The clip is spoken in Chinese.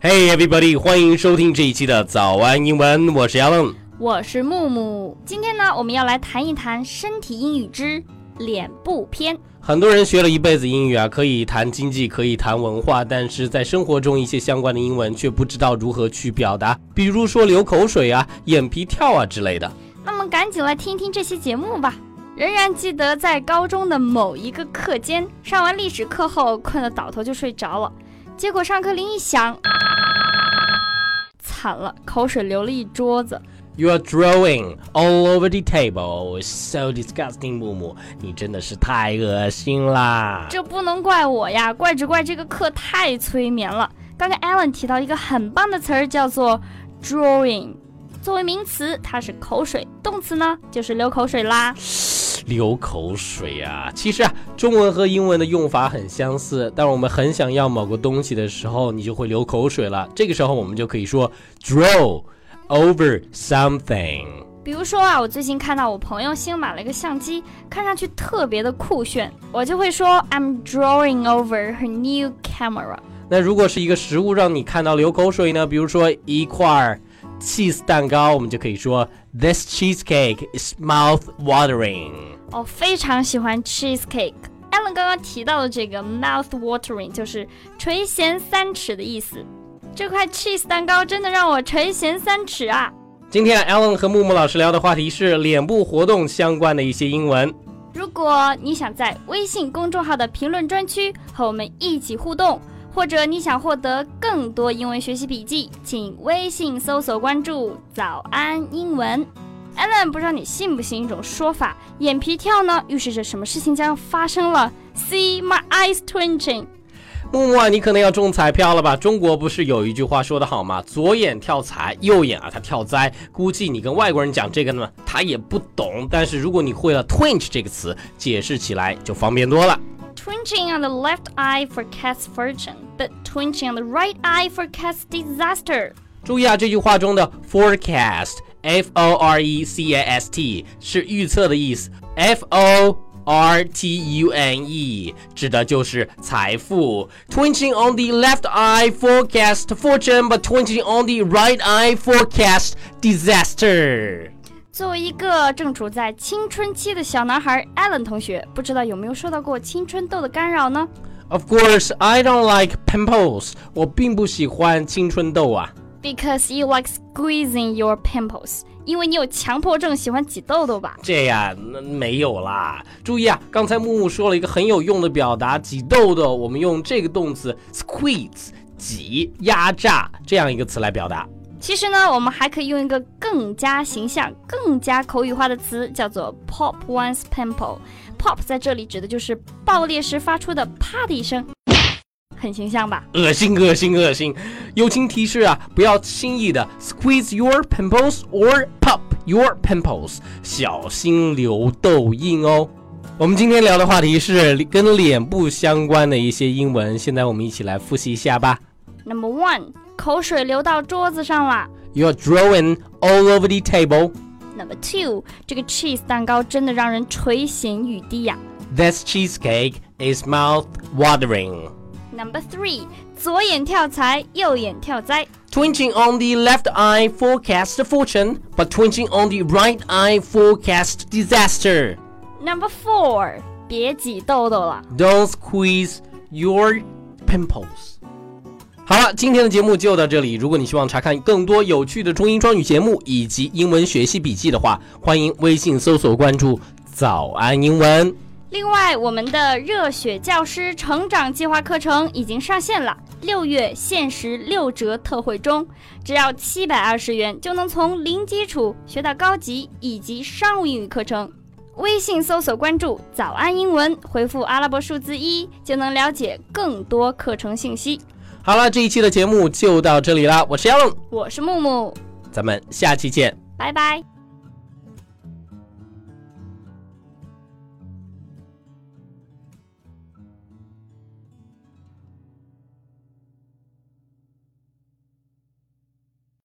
Hey everybody，欢迎收听这一期的早安英文，我是 Alan，我是木木。今天呢，我们要来谈一谈身体英语之脸部篇。很多人学了一辈子英语啊，可以谈经济，可以谈文化，但是在生活中一些相关的英文却不知道如何去表达，比如说流口水啊、眼皮跳啊之类的。那么赶紧来听听这期节目吧。仍然记得在高中的某一个课间，上完历史课后，困得倒头就睡着了。结果上课铃一响，惨了，口水流了一桌子。You are drawing all over the table, so disgusting，木木，你真的是太恶心啦！这不能怪我呀，怪只怪这个课太催眠了。刚刚 Alan 提到一个很棒的词儿，叫做 drawing。作为名词，它是口水；动词呢，就是流口水啦。流口水啊！其实啊，中文和英文的用法很相似。当我们很想要某个东西的时候，你就会流口水了。这个时候，我们就可以说 draw over something。比如说啊，我最近看到我朋友新买了一个相机，看上去特别的酷炫，我就会说 I'm drawing over her new camera。那如果是一个食物让你看到流口水呢？比如说一块 cheese 蛋糕，我们就可以说 This cheesecake is mouth watering。我非常喜欢 cheesecake。Alan 刚刚提到的这个 mouth watering 就是垂涎三尺的意思。这块 cheese 蛋糕真的让我垂涎三尺啊！今天 Allen 和木木老师聊的话题是脸部活动相关的一些英文。如果你想在微信公众号的评论专区和我们一起互动，或者你想获得更多英文学习笔记，请微信搜索关注“早安英文”。Allen 不知道你信不信一种说法，眼皮跳呢，预示着什么事情将要发生了。See my eyes twitching。木木啊，你可能要中彩票了吧？中国不是有一句话说的好吗？左眼跳财，右眼啊它跳灾。估计你跟外国人讲这个呢，他也不懂。但是如果你会了 twinge 这个词，解释起来就方便多了。Twinching on the left eye forecasts fortune, but twinching on the right eye forecasts disaster. 注意啊，这句话中的 forecast。F O R E C A S T 是预测的意思，F O R T U N E 指的就是财富。Twinching on the left eye forecast fortune, but twinching on the right eye forecast disaster。作为一个正处在青春期的小男孩，Allen 同学，不知道有没有受到过青春痘的干扰呢 ？Of course, I don't like pimples。我并不喜欢青春痘啊。Because you like squeezing your pimples，因为你有强迫症，喜欢挤痘痘吧？这样那没有啦。注意啊，刚才木木说了一个很有用的表达，挤痘痘，我们用这个动词 squeeze，挤、压榨这样一个词来表达。其实呢，我们还可以用一个更加形象、更加口语化的词，叫做 pop one's pimple。pop 在这里指的就是爆裂时发出的啪的一声。很形象吧？恶心，恶心，恶心！友情提示啊，不要轻易的 squeeze your pimples or pop your pimples，小心留痘印哦。我们今天聊的话题是跟脸部相关的一些英文，现在我们一起来复习一下吧。Number one，口水流到桌子上了。You're drawing all over the table. Number two，这个 cheese 蛋糕真的让人垂涎欲滴呀。This cheesecake is mouth watering. Number three，左眼跳财，右眼跳灾。Twinching on the left eye forecast fortune, but twinching on the right eye forecast disaster. Number four，别挤痘痘了。Don't squeeze your pimples. 好了，今天的节目就到这里。如果你希望查看更多有趣的中英双语节目以及英文学习笔记的话，欢迎微信搜索关注“早安英文”。另外，我们的热血教师成长计划课程已经上线了，六月限时六折特惠中，只要七百二十元就能从零基础学到高级以及商务英语课程。微信搜索关注“早安英文”，回复阿拉伯数字一就能了解更多课程信息。好了，这一期的节目就到这里啦，我是 Allen，我是木木，咱们下期见，拜拜。